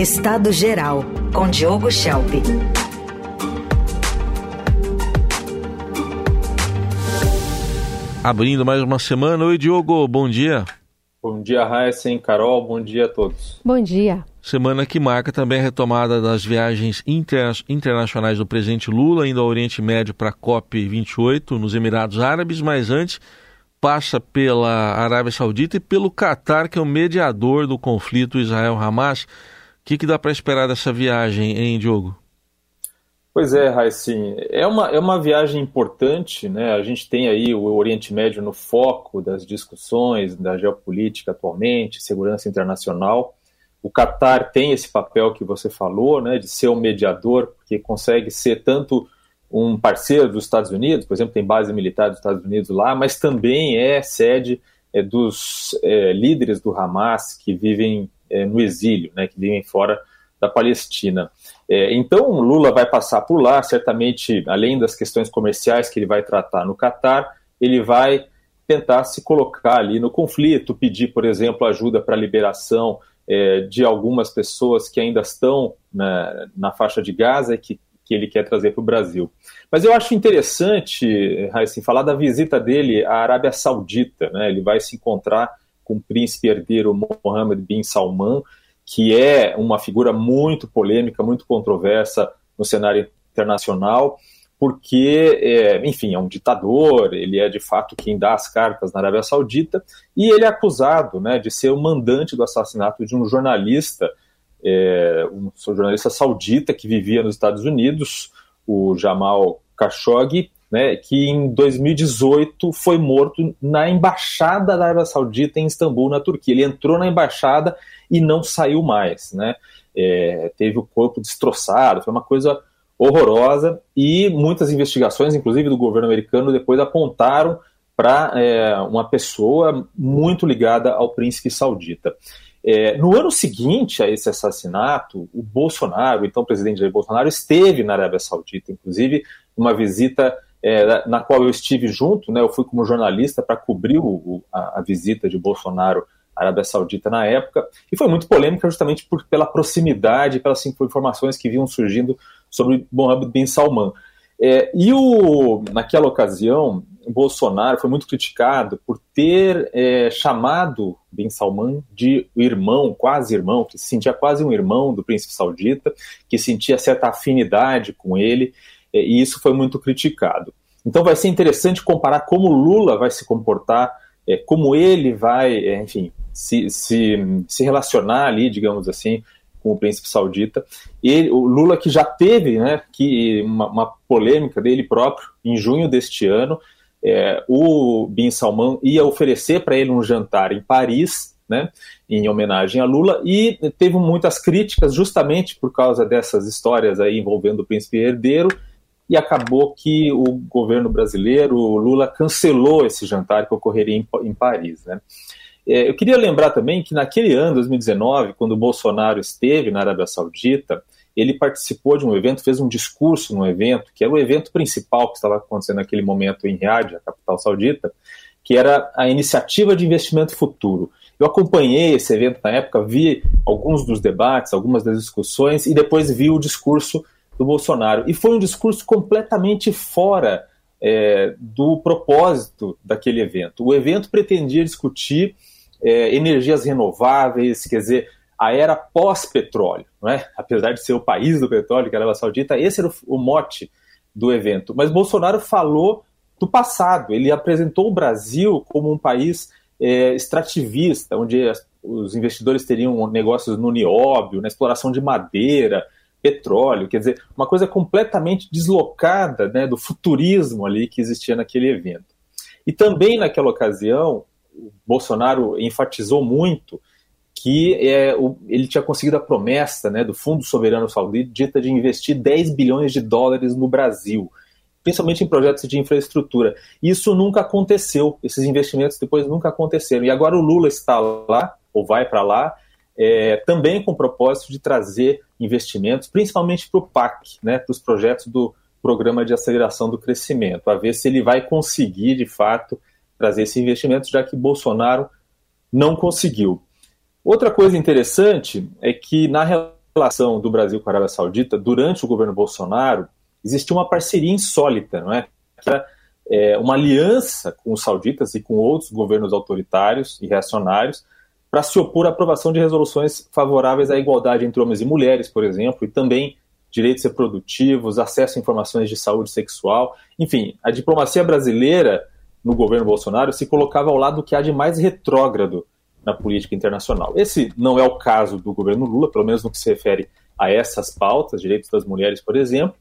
Estado Geral, com Diogo Schelp. Abrindo mais uma semana. Oi, Diogo, bom dia. Bom dia, Raíssen, Carol, bom dia a todos. Bom dia. Semana que marca também a retomada das viagens interna internacionais do presidente Lula, indo ao Oriente Médio para a COP28 nos Emirados Árabes, mas antes passa pela Arábia Saudita e pelo Catar, que é o mediador do conflito Israel-Hamas. O que, que dá para esperar dessa viagem, hein, Diogo? Pois é, Raicin, é uma, é uma viagem importante, né? A gente tem aí o Oriente Médio no foco das discussões da geopolítica atualmente, segurança internacional. O Catar tem esse papel que você falou, né, de ser um mediador, porque consegue ser tanto um parceiro dos Estados Unidos, por exemplo, tem base militar dos Estados Unidos lá, mas também é sede é, dos é, líderes do Hamas que vivem é, no exílio, né, que vivem fora da Palestina. É, então, Lula vai passar por lá, certamente, além das questões comerciais que ele vai tratar no Catar, ele vai tentar se colocar ali no conflito, pedir, por exemplo, ajuda para a liberação é, de algumas pessoas que ainda estão na, na faixa de Gaza e que que ele quer trazer para o Brasil. Mas eu acho interessante, assim, falar da visita dele à Arábia Saudita. Né? Ele vai se encontrar com o príncipe herdeiro Mohammed bin Salman, que é uma figura muito polêmica, muito controversa no cenário internacional, porque, é, enfim, é um ditador, ele é de fato quem dá as cartas na Arábia Saudita, e ele é acusado né, de ser o mandante do assassinato de um jornalista é, um jornalista saudita que vivia nos Estados Unidos, o Jamal Khashoggi, né, que em 2018 foi morto na embaixada da Arábia Saudita em Istambul, na Turquia. Ele entrou na embaixada e não saiu mais, né? É, teve o corpo destroçado, foi uma coisa horrorosa e muitas investigações, inclusive do governo americano, depois apontaram para é, uma pessoa muito ligada ao príncipe saudita. É, no ano seguinte a esse assassinato, o Bolsonaro, então presidente Jair Bolsonaro, esteve na Arábia Saudita, inclusive uma visita é, na qual eu estive junto, né, eu fui como jornalista para cobrir o, a, a, visita de Bolsonaro à Arábia Saudita na época, e foi muito polêmica justamente por, pela proximidade, pelas informações que vinham surgindo sobre Mohammed bin Salman. É, e o, naquela ocasião, Bolsonaro foi muito criticado por ter é, chamado Bin Salman de irmão, quase irmão, que se sentia quase um irmão do príncipe saudita, que sentia certa afinidade com ele, e isso foi muito criticado. Então vai ser interessante comparar como Lula vai se comportar, é, como ele vai, é, enfim, se, se, se relacionar ali, digamos assim, com o príncipe saudita. E o Lula que já teve né, que uma, uma polêmica dele próprio em junho deste ano, é, o Bin Salman ia oferecer para ele um jantar em Paris, né, em homenagem a Lula, e teve muitas críticas justamente por causa dessas histórias aí envolvendo o príncipe herdeiro, e acabou que o governo brasileiro, o Lula, cancelou esse jantar que ocorreria em, em Paris. Né. É, eu queria lembrar também que naquele ano, 2019, quando o Bolsonaro esteve na Arábia Saudita, ele participou de um evento, fez um discurso no evento, que era o evento principal que estava acontecendo naquele momento em Riad, a capital saudita, que era a Iniciativa de Investimento Futuro. Eu acompanhei esse evento na época, vi alguns dos debates, algumas das discussões, e depois vi o discurso do Bolsonaro. E foi um discurso completamente fora é, do propósito daquele evento. O evento pretendia discutir é, energias renováveis, quer dizer, a era pós-petróleo, é? apesar de ser o país do petróleo, que era a Arábia Saudita, esse era o, o mote do evento. Mas Bolsonaro falou do passado, ele apresentou o Brasil como um país é, extrativista, onde as, os investidores teriam negócios no nióbio, na exploração de madeira, petróleo, quer dizer, uma coisa completamente deslocada né, do futurismo ali que existia naquele evento. E também naquela ocasião, Bolsonaro enfatizou muito que é, o, ele tinha conseguido a promessa né, do Fundo Soberano Saudita de investir 10 bilhões de dólares no Brasil, principalmente em projetos de infraestrutura. Isso nunca aconteceu, esses investimentos depois nunca aconteceram. E agora o Lula está lá, ou vai para lá, é, também com o propósito de trazer investimentos, principalmente para o PAC, né, para os projetos do Programa de Aceleração do Crescimento, a ver se ele vai conseguir, de fato, trazer esse investimento, já que Bolsonaro não conseguiu. Outra coisa interessante é que na relação do Brasil com a Arábia Saudita, durante o governo Bolsonaro, existia uma parceria insólita, não é? Era é, uma aliança com os sauditas e com outros governos autoritários e reacionários para se opor à aprovação de resoluções favoráveis à igualdade entre homens e mulheres, por exemplo, e também direitos reprodutivos, acesso a informações de saúde sexual. Enfim, a diplomacia brasileira no governo Bolsonaro se colocava ao lado do que há de mais retrógrado na política internacional. Esse não é o caso do governo Lula, pelo menos no que se refere a essas pautas, direitos das mulheres, por exemplo.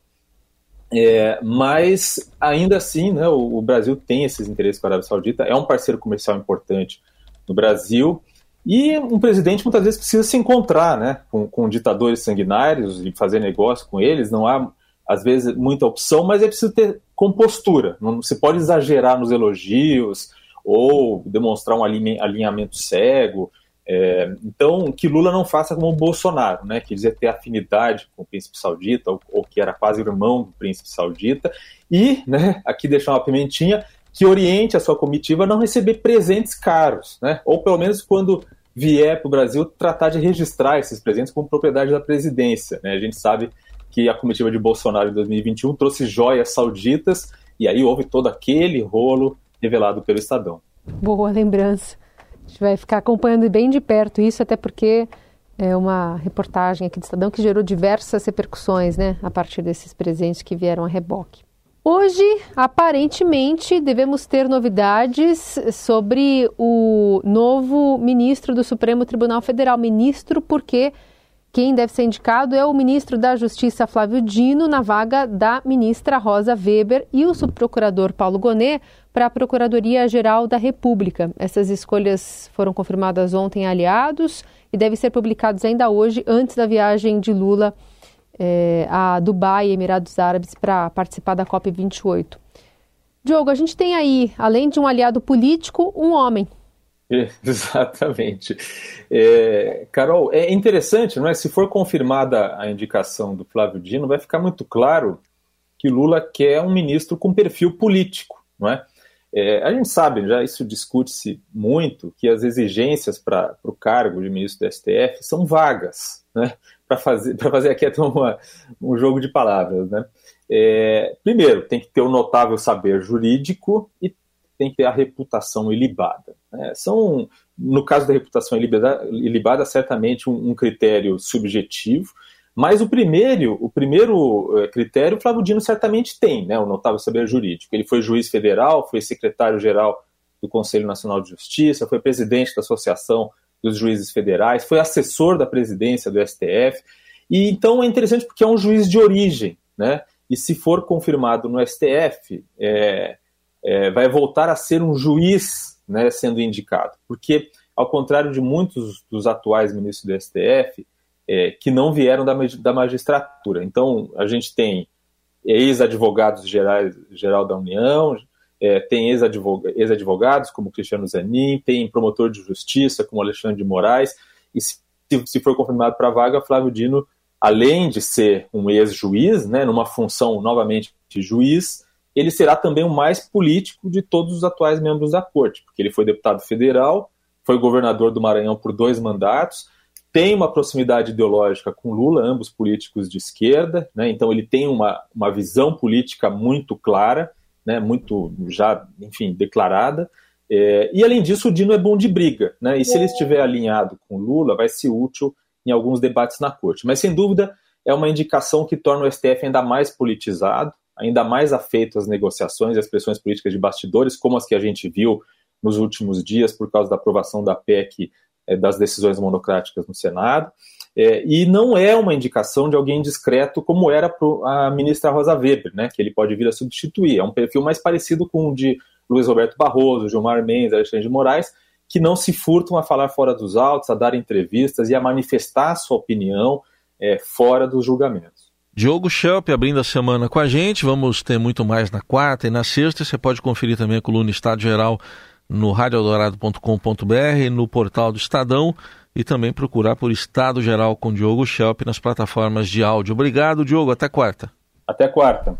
É, mas ainda assim, né, o, o, Brasil tem esses interesses com a Arábia Saudita, é um parceiro comercial importante no Brasil. E um presidente muitas vezes precisa se encontrar né, com, com ditadores sanguinários e fazer negócio com eles. Não há, às vezes, muita opção, mas é preciso ter compostura. Não se pode exagerar nos elogios ou demonstrar um alinhamento cego. É, então, que Lula não faça como o Bolsonaro, né, que dizia ter afinidade com o príncipe saudita, ou, ou, que era quase irmão do príncipe saudita, e, né, aqui deixar uma pimentinha, que oriente a sua comitiva a não receber presentes caros, né, ou pelo menos quando vier para o Brasil, tratar de registrar esses presentes como propriedade da presidência. Né? A gente sabe que a comitiva de Bolsonaro em 2021 trouxe joias sauditas, e aí houve todo aquele rolo revelado pelo Estadão. Boa lembrança. A gente vai ficar acompanhando bem de perto isso, até porque é uma reportagem aqui do Estadão que gerou diversas repercussões, né, a partir desses presentes que vieram a reboque. Hoje, aparentemente, devemos ter novidades sobre o novo ministro do Supremo Tribunal Federal. Ministro, porque quem deve ser indicado é o ministro da Justiça Flávio Dino na vaga da ministra Rosa Weber e o subprocurador Paulo Gonet para a Procuradoria-Geral da República. Essas escolhas foram confirmadas ontem aliados e devem ser publicadas ainda hoje, antes da viagem de Lula é, a Dubai, Emirados Árabes, para participar da COP28. Diogo, a gente tem aí, além de um aliado político, um homem Exatamente. É, Carol, é interessante, não é? Se for confirmada a indicação do Flávio Dino, vai ficar muito claro que Lula quer um ministro com perfil político, não é? é a gente sabe, já isso discute-se muito, que as exigências para o cargo de ministro do STF são vagas, né? Para fazer, fazer aqui até uma, um jogo de palavras, né? É, primeiro, tem que ter um notável saber jurídico e tem que ter a reputação ilibada. Né? São, no caso da reputação ilibada, ilibada certamente um, um, critério subjetivo, mas o primeiro, o primeiro eh, critério o Flávio Dino certamente tem, né, o notável saber jurídico. Ele foi juiz federal, foi secretário-geral do Conselho Nacional de Justiça, foi presidente da Associação dos Juízes Federais, foi assessor da presidência do STF, e então é interessante porque é um juiz de origem, né? E se for confirmado no STF, é, é, vai voltar a ser um juiz né, sendo indicado. Porque, ao contrário de muitos dos atuais ministros do STF, é, que não vieram da, da magistratura. Então, a gente tem ex-advogados geral da União, é, tem ex-advogados como Cristiano Zanin, tem promotor de justiça como Alexandre de Moraes, e se, se for confirmado para a vaga, Flávio Dino, além de ser um ex-juiz, né, numa função novamente de juiz, ele será também o mais político de todos os atuais membros da corte, porque ele foi deputado federal, foi governador do Maranhão por dois mandatos, tem uma proximidade ideológica com Lula, ambos políticos de esquerda, né? então ele tem uma, uma visão política muito clara, né? muito já, enfim, declarada. É, e além disso, o Dino é bom de briga, né? e se ele estiver alinhado com Lula, vai ser útil em alguns debates na corte. Mas sem dúvida é uma indicação que torna o STF ainda mais politizado, ainda mais afeito às negociações e às pressões políticas de bastidores, como as que a gente viu nos últimos dias por causa da aprovação da PEC das decisões monocráticas no Senado. É, e não é uma indicação de alguém discreto como era a ministra Rosa Weber, né, que ele pode vir a substituir. É um perfil mais parecido com o de Luiz Roberto Barroso, Gilmar Mendes, Alexandre de Moraes, que não se furtam a falar fora dos autos, a dar entrevistas e a manifestar a sua opinião é, fora dos julgamentos. Diogo Schelp abrindo a semana com a gente. Vamos ter muito mais na quarta e na sexta. Você pode conferir também a coluna Estado Geral no radioeldorado.com.br, no portal do Estadão e também procurar por Estado Geral com Diogo Schelp nas plataformas de áudio. Obrigado, Diogo. Até quarta. Até quarta.